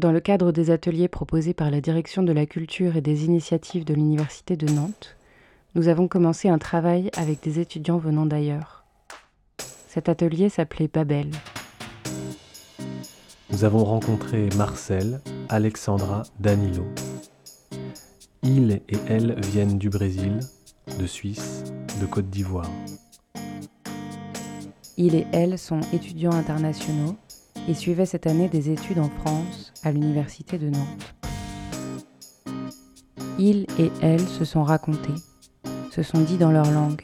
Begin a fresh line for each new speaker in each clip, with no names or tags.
Dans le cadre des ateliers proposés par la Direction de la culture et des initiatives de l'Université de Nantes, nous avons commencé un travail avec des étudiants venant d'ailleurs. Cet atelier s'appelait Babel.
Nous avons rencontré Marcel, Alexandra, Danilo. Ils et elles viennent du Brésil, de Suisse, de Côte d'Ivoire.
Ils et elles sont étudiants internationaux et suivaient cette année des études en France à l'Université de Nantes. Ils et elles se sont racontés, se sont dit dans leur langue.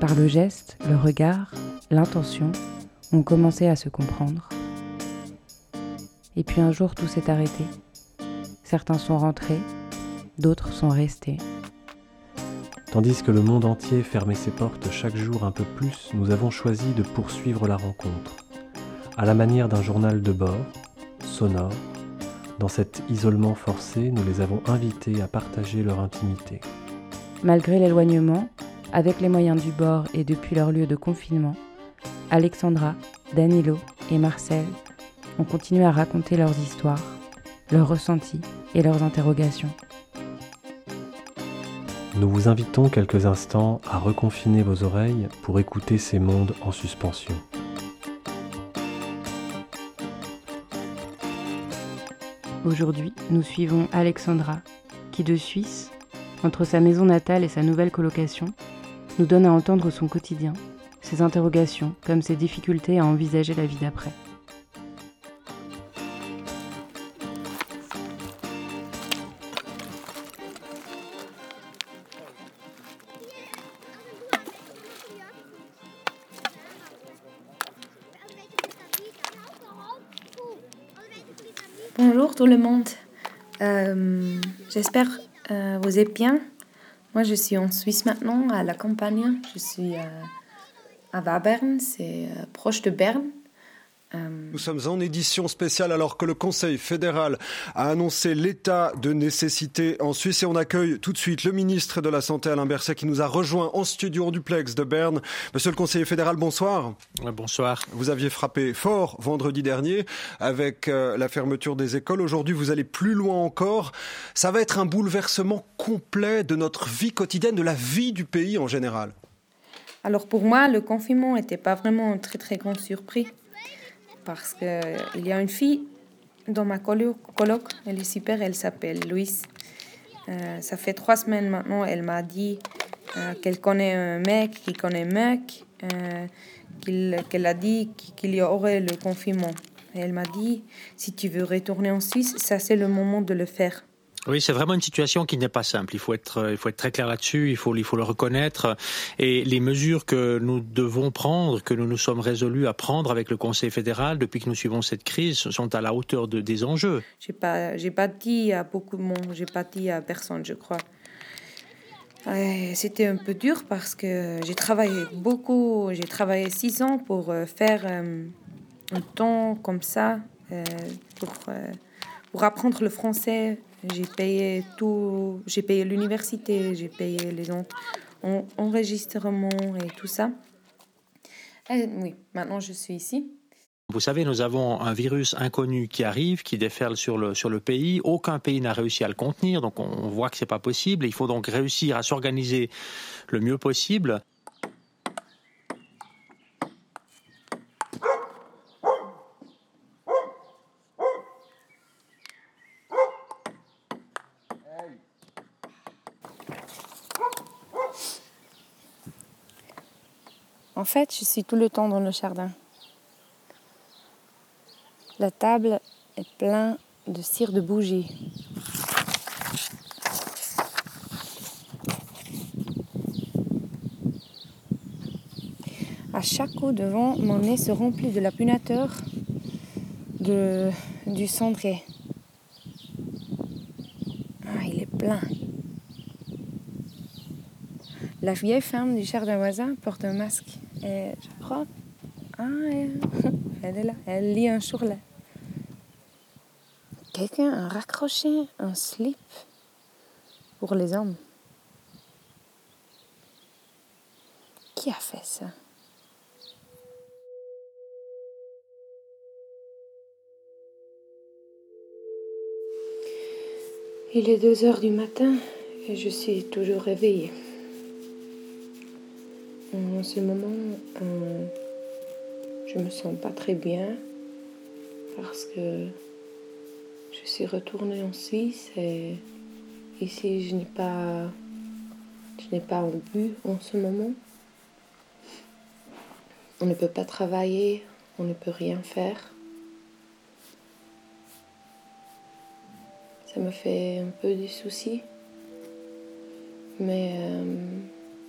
Par le geste, le regard, l'intention, on commençait à se comprendre. Et puis un jour, tout s'est arrêté. Certains sont rentrés, d'autres sont restés.
Tandis que le monde entier fermait ses portes chaque jour un peu plus, nous avons choisi de poursuivre la rencontre. À la manière d'un journal de bord, sonore, dans cet isolement forcé, nous les avons invités à partager leur intimité.
Malgré l'éloignement, avec les moyens du bord et depuis leur lieu de confinement, Alexandra, Danilo et Marcel ont continué à raconter leurs histoires, leurs ressentis et leurs interrogations.
Nous vous invitons quelques instants à reconfiner vos oreilles pour écouter ces mondes en suspension.
Aujourd'hui, nous suivons Alexandra, qui de Suisse, entre sa maison natale et sa nouvelle colocation, nous donne à entendre son quotidien, ses interrogations comme ses difficultés à envisager la vie d'après.
Bonjour tout le monde. Euh, J'espère euh, vous êtes bien. Moi, je suis en Suisse maintenant, à la campagne. Je suis euh, à Wabern, c'est proche de Berne.
Euh, Nous sommes en édition spéciale alors que le Conseil fédéral a annoncé l'état de nécessité en Suisse et on accueille tout de suite le ministre de la Santé Alain Berset qui nous a rejoint en studio en duplex de Berne. Monsieur le conseiller fédéral, bonsoir.
bonsoir.
Vous aviez frappé fort vendredi dernier avec euh, la fermeture des écoles. Aujourd'hui, vous allez plus loin encore. Ça va être un bouleversement complet de notre vie quotidienne, de la vie du pays en général.
Alors pour moi, le confinement n'était pas vraiment une très très grande surprise parce qu'il y a une fille dans ma coloc, elle est super, elle s'appelle Louise. Euh, ça fait trois semaines maintenant, elle m'a dit euh, qu'elle connaît un mec qui connaît un mec, euh, qu'elle a dit qu'il y aurait le confinement. Elle m'a dit, si tu veux retourner en Suisse, ça c'est le moment de le faire.
Oui, c'est vraiment une situation qui n'est pas simple. Il faut être, il faut être très clair là-dessus. Il faut, il faut le reconnaître. Et les mesures que nous devons prendre, que nous nous sommes résolus à prendre avec le Conseil fédéral depuis que nous suivons cette crise, sont à la hauteur de, des enjeux.
J'ai pas, j'ai pas dit à beaucoup de monde. J'ai pas dit à personne, je crois. C'était un peu dur parce que j'ai travaillé beaucoup. J'ai travaillé six ans pour euh, faire euh, un temps comme ça, euh, pour, pour apprendre le français j'ai payé tout, j'ai payé l'université, j'ai payé les en, enregistrements et tout ça. Et oui, maintenant je suis ici.
Vous savez, nous avons un virus inconnu qui arrive, qui déferle sur le, sur le pays. Aucun pays n'a réussi à le contenir, donc on voit que c'est pas possible. Il faut donc réussir à s'organiser le mieux possible.
En fait, je suis tout le temps dans le jardin. La table est pleine de cire de bougies. À chaque coup de vent, mon nez se remplit de la punateur de, du cendrier. Ah, il est plein. La vieille femme du jardin voisin porte un masque. Euh, et j'apprends. Ah, elle est là, elle lit un jour quelqu'un a raccroché un slip pour les hommes qui a fait ça? Il est 2 heures du matin et je suis toujours réveillée. En ce moment, euh, je me sens pas très bien parce que je suis retournée en Suisse et ici je n'ai pas je n'ai pas un but en ce moment. On ne peut pas travailler, on ne peut rien faire. Ça me fait un peu des soucis. Mais euh,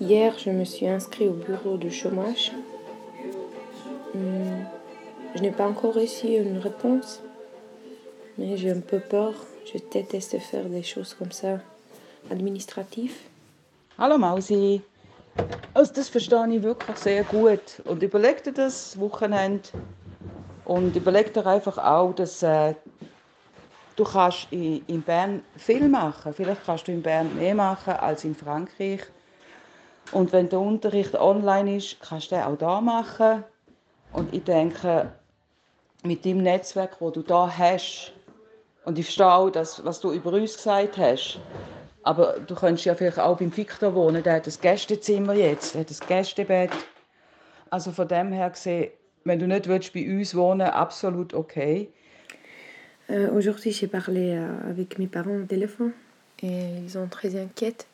Hier, je me suis inscrit au bureau de chômage. Hmm, Je n'ai pas encore reçu une réponse, mais j'ai un peu peur. Je déteste faire des choses comme ça, administratives.
Hallo Mausi. Also das verstehe ich wirklich sehr gut. Und überleg dir das Wochenende? Und überleg dir einfach auch, dass äh, du kannst in, in Bern viel machen. Vielleicht kannst du in Bern mehr machen als in Frankreich. Und wenn der Unterricht online ist, kannst du den auch da machen. Und ich denke, mit dem Netzwerk, das du da hast, und ich verstehe auch, das, was du über uns gesagt hast, aber du könntest ja vielleicht auch beim Victor wohnen, der hat ein Gästezimmer jetzt, der hat ein Gästebett. Also von dem her gesehen, wenn du nicht willst, bei uns wohnen absolut okay.
Euh, Aujourd'hui, j'ai parlé euh, avec mes parents au téléphone et ils sont très inquiets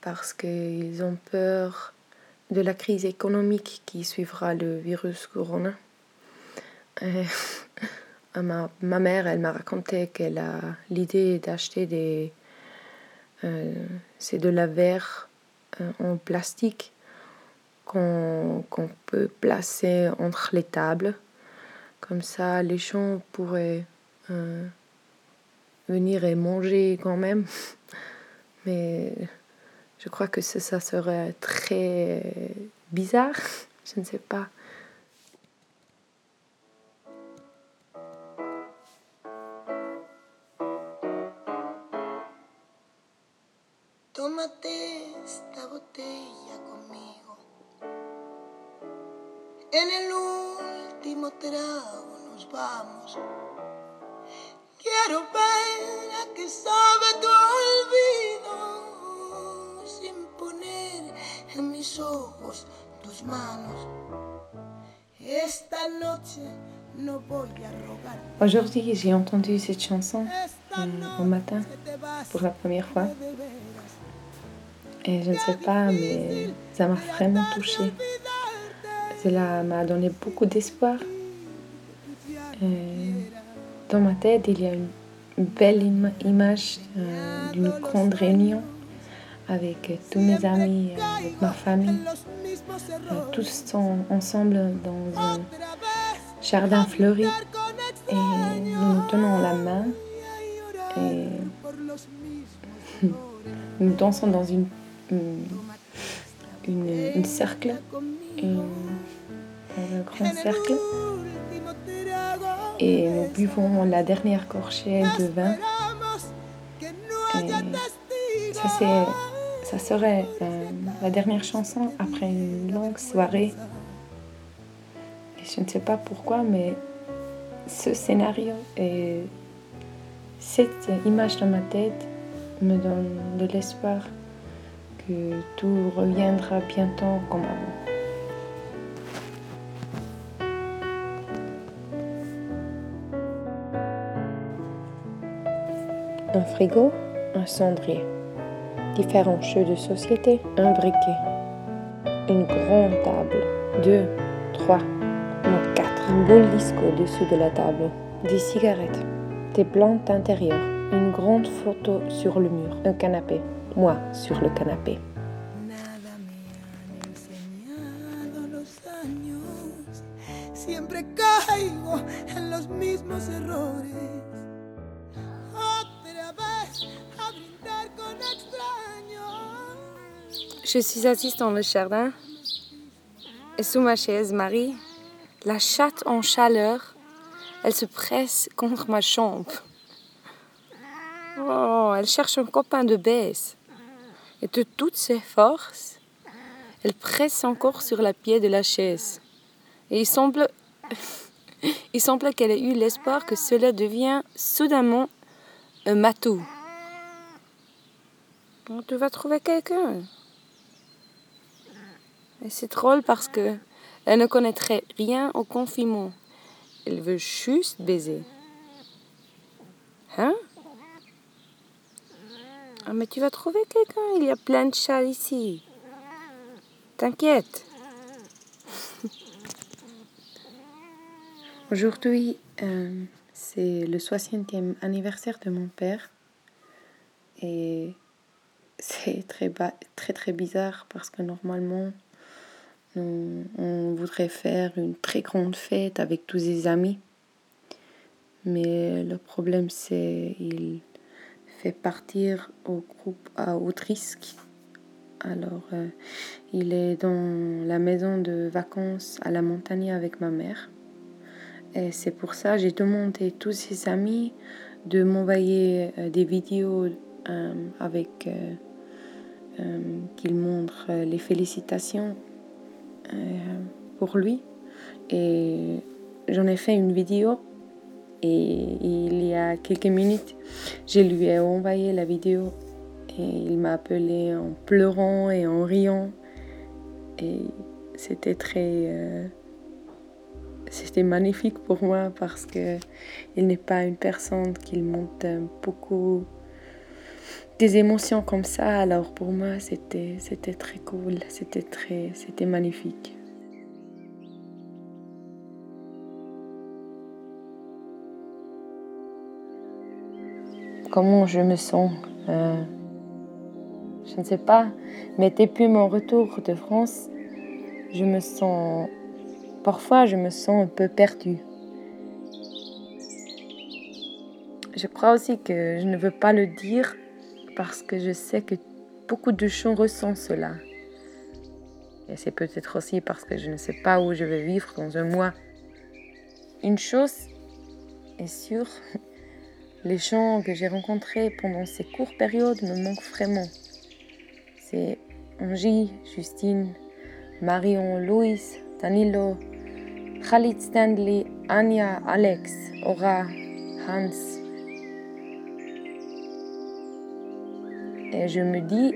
parce qu'ils ont peur de la crise économique qui suivra le virus corona. Euh, ma, ma mère, elle m'a raconté qu'elle a l'idée d'acheter des... c'est de la verre en plastique qu'on qu'on peut placer entre les tables. Comme ça, les gens pourraient euh, venir et manger quand même. Mais je crois que ça, serait très bizarre. Je ne sais pas.
En el último trago nos vamos. Quiero ver a qué sabe tu olvido sin poner en mis ojos tus manos. Esta noche no voy a rogar.
Aujourd'hui, j'ai entendu cette chanson euh, au matin pour la première fois. Et je ne sais pas, mais ça m'a vraiment touchée. Cela m'a donné beaucoup d'espoir. Et Dans ma tête, il y a une belle ima- image euh, d'une grande réunion avec euh, tous mes amis, avec ma famille. Euh, tous sont ensemble dans un jardin fleuri et nous nous tenons la main et nous dansons dans une, cercle, dans un grand cercle et nous buvons la dernière gorgée de vin. Ça, ça serait euh, la dernière chanson après une longue soirée. Et je ne sais pas pourquoi, mais ce scénario et cette image dans ma tête me donne de l'espoir que tout reviendra bientôt comme avant. Un frigo, un cendrier. Différents jeux de société, un briquet. Une grande table, deux, trois, non quatre. Une boule disco au-dessus de la table. Des cigarettes, des plantes intérieures, une grande photo sur le mur, un canapé. Moi sur le canapé. Je suis assise dans le jardin et sous ma chaise, Marie, la chatte en chaleur, elle se presse contre ma chambre. Oh, elle cherche un copain de baisse. Et de toutes ses forces, elle presse encore sur la pied de la chaise. Et il semble, il semble qu'elle ait eu l'espoir que cela devienne soudainement un matou. Tu vas trouver quelqu'un. C'est drôle parce que elle ne connaîtrait rien au confinement. Elle veut juste baiser. Hein? Ah, mais tu vas trouver quelqu'un. Il y a plein de chats ici. T'inquiète. Aujourd'hui, euh, c'est le 60e anniversaire de mon père. Et c'est très, très très bizarre parce que normalement, on voudrait faire une très grande fête avec tous ses amis. Mais le problème, c'est il fait partir au groupe à haut risque. Alors, euh, il est dans la maison de vacances à la montagne avec ma mère. Et c'est pour ça que j'ai demandé tous ses amis de m'envoyer euh, des vidéos euh, avec euh, euh, qu'il montre euh, les félicitations pour lui. Et j'en ai fait une vidéo. Et il y a quelques minutes, je lui ai envoyé la vidéo. Et il m'a appelé en pleurant et en riant. Et c'était très. euh, c'était magnifique pour moi parce que il n'est pas une personne qui monte euh, beaucoup des émotions comme ça. Alors pour moi, c'était très cool, c'était très c'était magnifique. Comment je me sens Euh, Je ne sais pas, mais depuis mon retour de France, je me sens parfois je me sens un peu perdue. Je crois aussi que je ne veux pas le dire parce que je sais que beaucoup de gens ressentent cela. Et c'est peut-être aussi parce que je ne sais pas où je vais vivre dans un mois. Une chose est sûre, les gens que j'ai rencontrés pendant ces courtes périodes me manquent vraiment. C'est Angie, Justine, Marion, Louis, Danilo, Khalid Stanley, Anya, Alex, Aura, Hans. Et je me dis,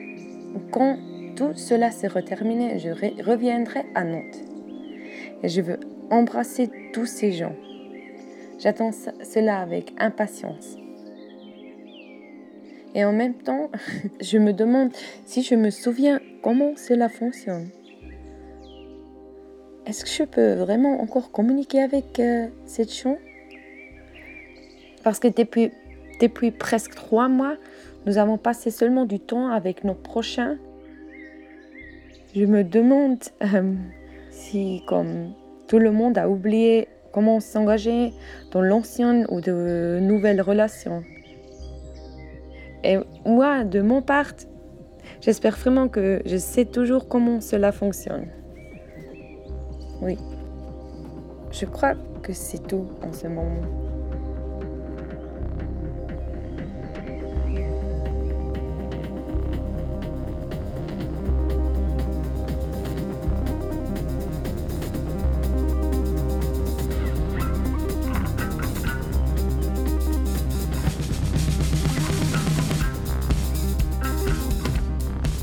quand tout cela sera terminé, je re- reviendrai à Nantes. Et je veux embrasser tous ces gens. J'attends cela avec impatience. Et en même temps, je me demande si je me souviens comment cela fonctionne. Est-ce que je peux vraiment encore communiquer avec euh, cette champ Parce que depuis presque trois mois, nous avons passé seulement du temps avec nos prochains. Je me demande euh, si, comme tout le monde a oublié comment s'engager dans l'ancienne ou de nouvelles relations. Et moi, de mon part, j'espère vraiment que je sais toujours comment cela fonctionne. Oui. Je crois que c'est tout en ce moment.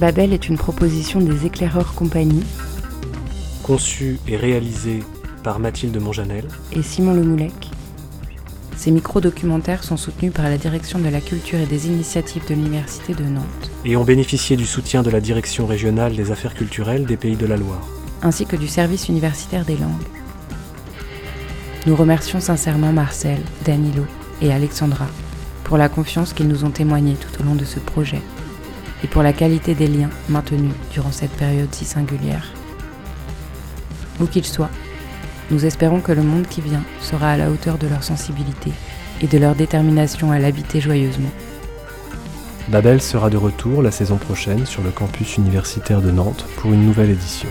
Babel est une proposition des éclaireurs compagnie
Conçu et réalisé par Mathilde Monjanel,
et Simon Lemoulec. Ces micro-documentaires sont soutenus par la Direction de la Culture et des Initiatives de l'Université de Nantes,
et ont bénéficié du soutien de la Direction régionale des affaires culturelles des Pays de la Loire.
ainsi que du service universitaire des langues. Nous remercions sincèrement Marcel, Danilo et Alexandra pour la confiance qu'ils nous ont témoignée tout au long de ce projet et pour la qualité des liens maintenus durant cette période si singulière. Où qu'ils soient, Nous espérons que le monde qui vient sera à la hauteur de leur sensibilité et de leur détermination à l'habiter joyeusement.
Babel sera de retour la saison prochaine sur le campus universitaire de Nantes pour une nouvelle édition.